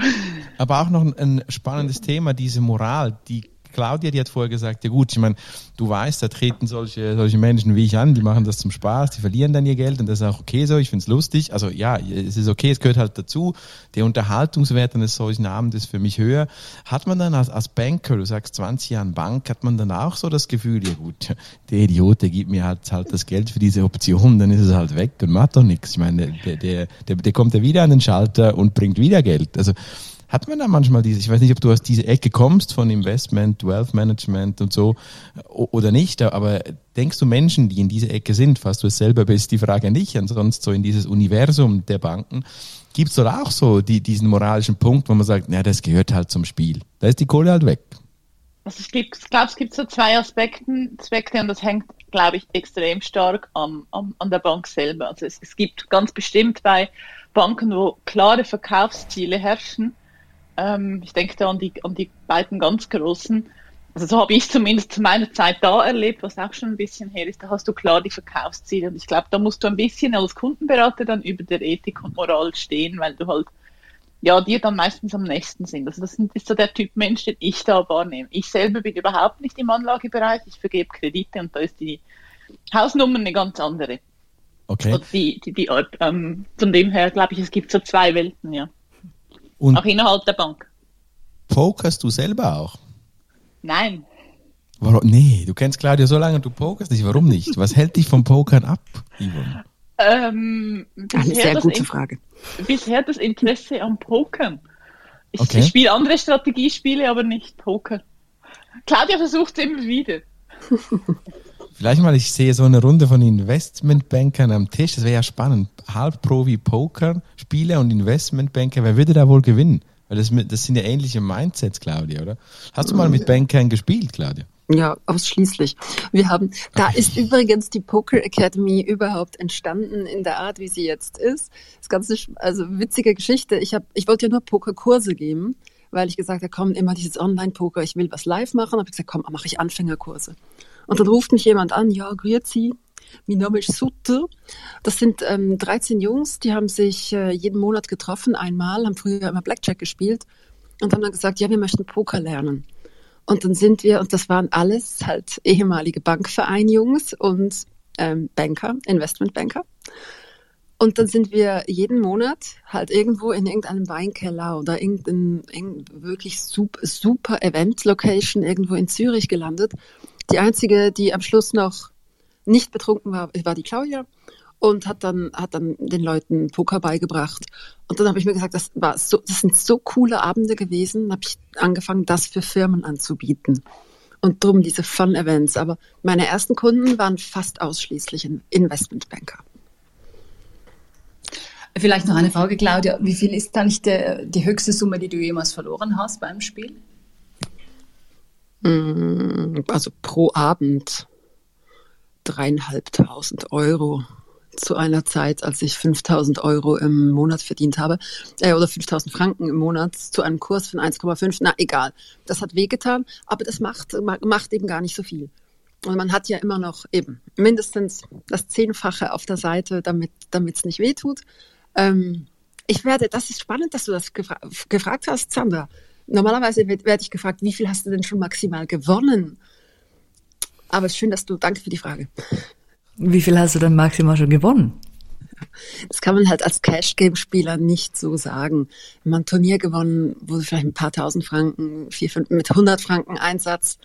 Aber auch noch ein, ein spannendes Thema, diese Moral, die Claudia, die hat vorher gesagt, ja gut, ich meine, du weißt, da treten solche, solche Menschen wie ich an, die machen das zum Spaß, die verlieren dann ihr Geld und das ist auch okay so, ich finde es lustig. Also ja, es ist okay, es gehört halt dazu. Der Unterhaltungswert eines solchen Abends ist für mich höher. Hat man dann als, als Banker, du sagst 20 Jahre Bank, hat man dann auch so das Gefühl, ja gut, der Idiot, der gibt mir halt, halt das Geld für diese Option, dann ist es halt weg und macht doch nichts. Ich meine, der, der, der, der kommt ja wieder an den Schalter und bringt wieder Geld. Also hat man da manchmal diese, ich weiß nicht, ob du aus dieser Ecke kommst von Investment, Wealth Management und so oder nicht, aber denkst du Menschen, die in dieser Ecke sind, falls du es selber bist, die Frage an dich, ansonsten so in dieses Universum der Banken, gibt es dort auch so die, diesen moralischen Punkt, wo man sagt, na, das gehört halt zum Spiel. Da ist die Kohle halt weg. Also ich glaube, es gibt so zwei Aspekte, Aspekte und das hängt, glaube ich, extrem stark an, an, an der Bank selber. Also es, es gibt ganz bestimmt bei Banken, wo klare Verkaufsziele herrschen, ähm, ich denke da an die, an die beiden ganz großen. Also so habe ich zumindest zu meiner Zeit da erlebt, was auch schon ein bisschen her ist. Da hast du klar die Verkaufsziele. Und ich glaube, da musst du ein bisschen als Kundenberater dann über der Ethik und Moral stehen, weil du halt ja, dir dann meistens am nächsten sind. Also das ist so der Typ Mensch, den ich da wahrnehme. Ich selber bin überhaupt nicht im Anlagebereich, ich vergebe Kredite und da ist die Hausnummer eine ganz andere. Okay. Und die, die, die, ähm, von dem her glaube ich, es gibt so zwei Welten, ja. Und auch innerhalb der Bank. Pokerst du selber auch? Nein. Warum? Nee, du kennst Claudia so lange und du pokerst nicht. Warum nicht? Was hält dich vom Pokern ab, Yvonne? Ähm, Eine sehr gute Frage. Bisher das Interesse am Pokern. Ich, okay. ich spiele andere Strategiespiele, aber nicht Poker. Claudia versucht es immer wieder. Vielleicht mal, ich sehe so eine Runde von Investmentbankern am Tisch. Das wäre ja spannend. Halbprofi Poker, Spieler und Investmentbanker. Wer würde da wohl gewinnen? Weil das, das sind ja ähnliche Mindsets, Claudia, oder? Hast du mal mit Bankern gespielt, Claudia? Ja, ausschließlich. Wir haben, da ist übrigens die Poker Academy überhaupt entstanden in der Art, wie sie jetzt ist. Das ganze, also witzige Geschichte. Ich habe, ich wollte ja nur Pokerkurse geben, weil ich gesagt habe, komm, immer dieses Online-Poker, ich will was live machen. Habe ich gesagt, komm, mache ich Anfängerkurse. Und dann ruft mich jemand an, ja, grüezi, mein Name ist Sutter. Das sind ähm, 13 Jungs, die haben sich äh, jeden Monat getroffen, einmal, haben früher immer Blackjack gespielt und haben dann gesagt, ja, wir möchten Poker lernen. Und dann sind wir, und das waren alles halt ehemalige Bankverein-Jungs und ähm, Banker, Investmentbanker. Und dann sind wir jeden Monat halt irgendwo in irgendeinem Weinkeller oder irgendein, irgendein wirklich super, super Event-Location irgendwo in Zürich gelandet die einzige, die am Schluss noch nicht betrunken war, war die Claudia und hat dann, hat dann den Leuten Poker beigebracht. Und dann habe ich mir gesagt, das, war so, das sind so coole Abende gewesen, habe ich angefangen, das für Firmen anzubieten. Und drum diese Fun-Events. Aber meine ersten Kunden waren fast ausschließlich Investmentbanker. Vielleicht noch eine Frage, Claudia. Wie viel ist eigentlich der, die höchste Summe, die du jemals verloren hast beim Spiel? Mm, also pro Abend dreieinhalbtausend Euro zu einer Zeit, als ich 5000 Euro im Monat verdient habe, äh, oder 5000 Franken im Monat zu einem Kurs von 1,5. Na, egal. Das hat wehgetan, aber das macht, macht eben gar nicht so viel. Und man hat ja immer noch eben mindestens das Zehnfache auf der Seite, damit es nicht wehtut. Ähm, ich werde, das ist spannend, dass du das gefra gefragt hast, Sandra. Normalerweise werde ich gefragt, wie viel hast du denn schon maximal gewonnen? Aber es ist schön, dass du, danke für die Frage. Wie viel hast du denn maximal schon gewonnen? Das kann man halt als Cash-Game-Spieler nicht so sagen. Wenn man ein Turnier gewonnen, wo du vielleicht ein paar tausend Franken, vier, fünf, mit 100 Franken Einsatz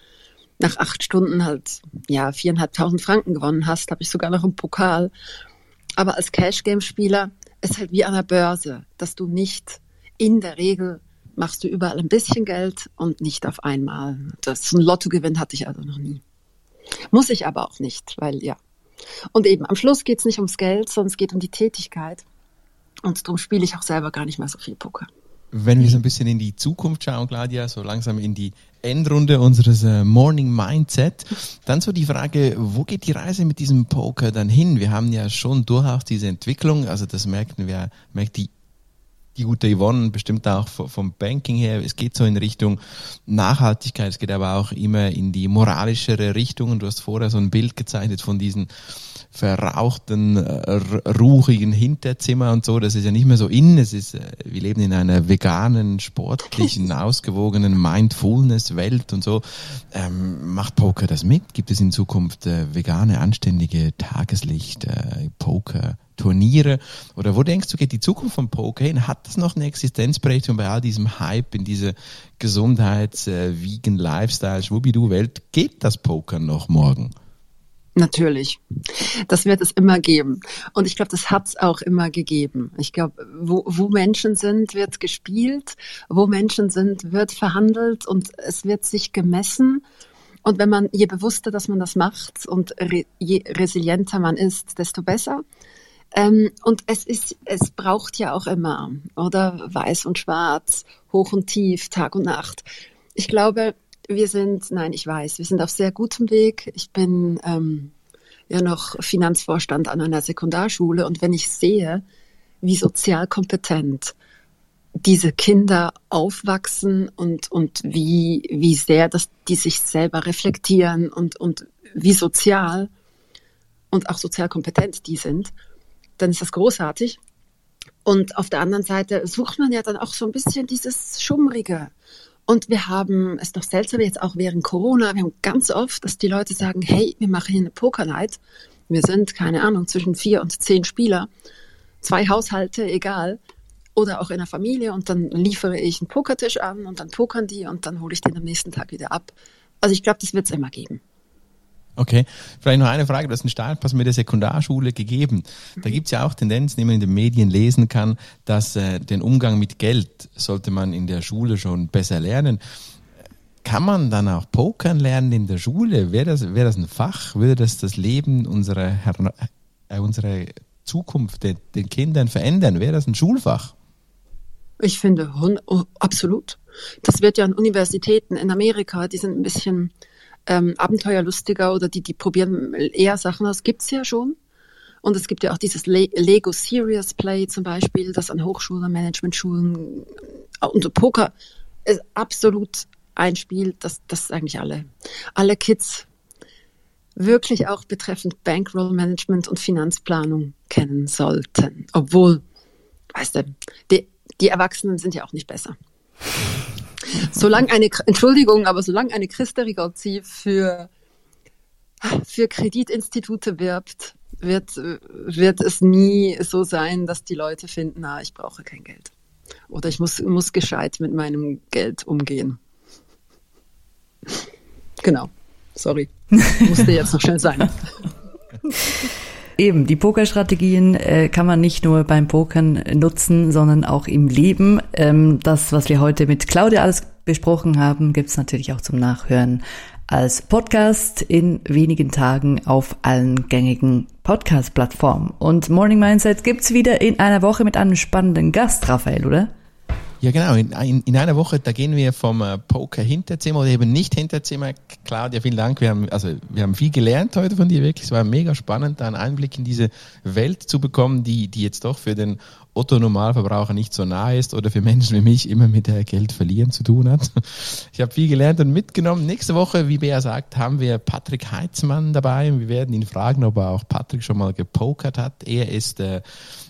nach acht Stunden halt, ja, viereinhalbtausend Franken gewonnen hast, habe ich sogar noch einen Pokal. Aber als Cash-Game-Spieler ist halt wie an der Börse, dass du nicht in der Regel machst du überall ein bisschen Geld und nicht auf einmal. Das ein Lottogewinn hatte ich also noch nie. Muss ich aber auch nicht, weil ja. Und eben am Schluss geht es nicht ums Geld, sondern es geht um die Tätigkeit. Und darum spiele ich auch selber gar nicht mehr so viel Poker. Wenn wir so ein bisschen in die Zukunft schauen, Claudia, so langsam in die Endrunde unseres äh, Morning Mindset, dann so die Frage, wo geht die Reise mit diesem Poker dann hin? Wir haben ja schon durchaus diese Entwicklung, also das merken wir, merkt die die gute Yvonne bestimmt auch vom Banking her. Es geht so in Richtung Nachhaltigkeit. Es geht aber auch immer in die moralischere Richtung. Und du hast vorher so ein Bild gezeichnet von diesen verrauchten, äh, ruhigen Hinterzimmer und so. Das ist ja nicht mehr so in. Es ist, äh, wir leben in einer veganen, sportlichen, ausgewogenen Mindfulness-Welt und so. Ähm, macht Poker das mit? Gibt es in Zukunft äh, vegane, anständige Tageslicht, äh, Poker? Turniere? Oder wo denkst du, geht die Zukunft von Poker hin? Hat das noch eine Existenzberechtigung bei all diesem Hype in diese Gesundheits-, äh, Lifestyle, Schwubidu-Welt? Geht das Poker noch morgen? Natürlich. Das wird es immer geben. Und ich glaube, das hat es auch immer gegeben. Ich glaube, wo, wo Menschen sind, wird gespielt. Wo Menschen sind, wird verhandelt und es wird sich gemessen. Und wenn man, je bewusster, dass man das macht und re, je resilienter man ist, desto besser. Ähm, und es ist, es braucht ja auch immer, oder? Weiß und schwarz, hoch und tief, Tag und Nacht. Ich glaube, wir sind, nein, ich weiß, wir sind auf sehr gutem Weg. Ich bin ähm, ja noch Finanzvorstand an einer Sekundarschule und wenn ich sehe, wie sozial kompetent diese Kinder aufwachsen und, und wie, wie sehr dass die sich selber reflektieren und, und wie sozial und auch sozial kompetent die sind, dann ist das großartig. Und auf der anderen Seite sucht man ja dann auch so ein bisschen dieses Schummrige. Und wir haben es doch seltsam jetzt auch während Corona, wir haben ganz oft, dass die Leute sagen, hey, wir machen hier eine Poker Night. Wir sind, keine Ahnung, zwischen vier und zehn Spieler, zwei Haushalte, egal. Oder auch in der Familie und dann liefere ich einen Pokertisch an und dann pokern die und dann hole ich den am nächsten Tag wieder ab. Also ich glaube, das wird es immer geben. Okay, vielleicht noch eine Frage. Du hast einen Startpass mit der Sekundarschule gegeben. Da gibt es ja auch Tendenzen, die man in den Medien lesen kann, dass äh, den Umgang mit Geld sollte man in der Schule schon besser lernen. Kann man dann auch Pokern lernen in der Schule? Wäre das, wäre das ein Fach? Würde das das Leben unserer, äh, unserer Zukunft, den, den Kindern verändern? Wäre das ein Schulfach? Ich finde, oh, absolut. Das wird ja an Universitäten in Amerika, die sind ein bisschen ähm, abenteuerlustiger oder die, die probieren eher Sachen aus, gibt's ja schon. Und es gibt ja auch dieses Le Lego Serious Play zum Beispiel, das an Hochschulen, Managementschulen äh, und Poker ist absolut ein Spiel, das, das eigentlich alle, alle Kids wirklich auch betreffend Bankroll Management und Finanzplanung kennen sollten. Obwohl, weißt du, die, die Erwachsenen sind ja auch nicht besser. Solange eine, Entschuldigung, aber solange eine Rigozzi für, für Kreditinstitute wirbt, wird, wird es nie so sein, dass die Leute finden, na, ich brauche kein Geld. Oder ich muss, muss gescheit mit meinem Geld umgehen. Genau. Sorry. Musste jetzt noch schnell sein. Eben, die Pokerstrategien äh, kann man nicht nur beim Pokern nutzen, sondern auch im Leben. Ähm, das, was wir heute mit Claudia alles besprochen haben, gibt's natürlich auch zum Nachhören als Podcast in wenigen Tagen auf allen gängigen Podcast-Plattformen. Und Morning Mindset gibt's wieder in einer Woche mit einem spannenden Gast, Raphael, oder? Ja, genau. In, in, in, einer Woche, da gehen wir vom äh, Poker-Hinterzimmer oder eben nicht Hinterzimmer. Claudia, vielen Dank. Wir haben, also, wir haben viel gelernt heute von dir, wirklich. Es war mega spannend, da einen Einblick in diese Welt zu bekommen, die, die jetzt doch für den Otto-Normalverbraucher nicht so nah ist oder für Menschen wie mich immer mit der Geld verlieren zu tun hat. Ich habe viel gelernt und mitgenommen. Nächste Woche, wie Bea sagt, haben wir Patrick Heitzmann dabei. Wir werden ihn fragen, ob er auch Patrick schon mal gepokert hat. Er ist äh,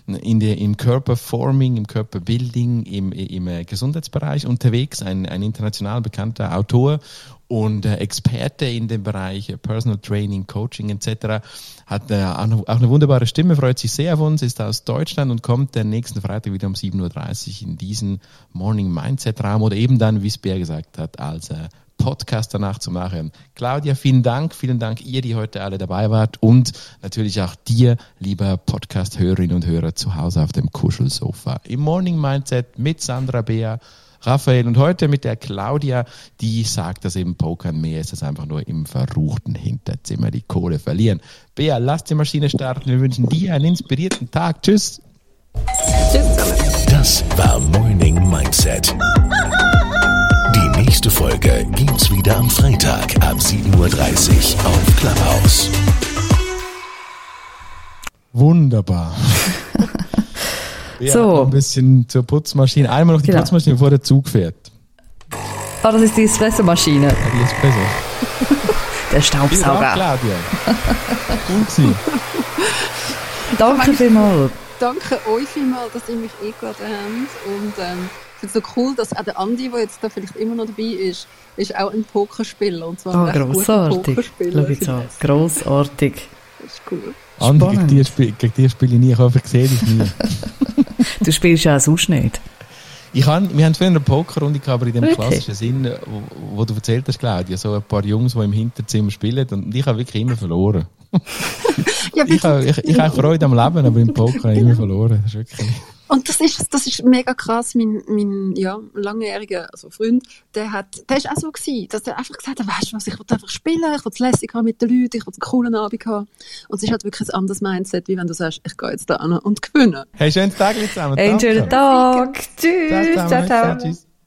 in der, im Körperforming, im Körperbuilding, im, im äh, Gesundheitsbereich unterwegs, ein, ein international bekannter Autor und äh, Experte in dem Bereich äh, Personal Training, Coaching etc. Hat äh, auch, eine, auch eine wunderbare Stimme, freut sich sehr auf uns, ist aus Deutschland und kommt den nächsten Freitag wieder um 7.30 Uhr in diesen Morning Mindset Raum oder eben dann, wie es Bär gesagt hat, als äh, Podcast danach zu machen. Claudia, vielen Dank. Vielen Dank ihr, die heute alle dabei wart und natürlich auch dir, lieber Podcast-Hörerinnen und Hörer zu Hause auf dem Kuschelsofa. Im Morning Mindset mit Sandra Bea. Raphael und heute mit der Claudia, die sagt, dass eben Pokern mehr ist als einfach nur im verruchten Hinterzimmer die Kohle verlieren. Bea, lass die Maschine starten. Wir wünschen dir einen inspirierten Tag. Tschüss. Tschüss zusammen. Das war Morning Mindset. Die nächste Folge gibt's wieder am Freitag ab 7.30 Uhr auf Clubhouse. Wunderbar. Ja, So. Ein bisschen zur Putzmaschine. Einmal noch die Genau. Putzmaschine, bevor der Zug fährt. Ah, das ist die Espressomaschine, Ja, die Espresso. der Staubsauger. Claudia. Gut gewesen. Danke vielmals. Danke euch vielmals, dass ihr mich eingeladen habt. Und ähm, finde es so cool, dass auch der Andi, der jetzt da vielleicht immer noch dabei ist, ist auch ein Pokerspieler. Und zwar Oh, ein grossartig. Pokerspieler. Schau jetzt an. Grossartig. Das ist cool. Andi, gegen Spannend. die, Spiel, gegen die spiele ich nie. Ich hoffe, ich sehe dich nie. Du spielst ja auch sonst nicht. Ich han, wir haben früher eine Pokerrunde gehabt, aber in dem Wirklich? klassischen Sinn, wo, wo du erzählt hast, Claudia, so ein paar Jungs, die im Hinterzimmer spielen und ich habe wirklich immer verloren. Ja, Ich habe ich, ich habe Freude am Leben, aber im Poker habe ich immer verloren. Das ist wirklich... Und das ist, das ist mega krass. Mein, mein ja, langjähriger also Freund, der, hat, der ist auch so gewesen, dass er einfach gesagt hat, weißt du was, ich will einfach spielen, ich will es lässig haben mit den Leuten, ich will einen coolen Abend haben. Und es ist halt wirklich ein anderes Mindset, wie wenn du sagst, ich gehe jetzt da hin und gewinne. Hey, schönen Tag zusammen. Einen schönen Tag. Tschüss. Ciao, Ciao, ciao. Tschüss.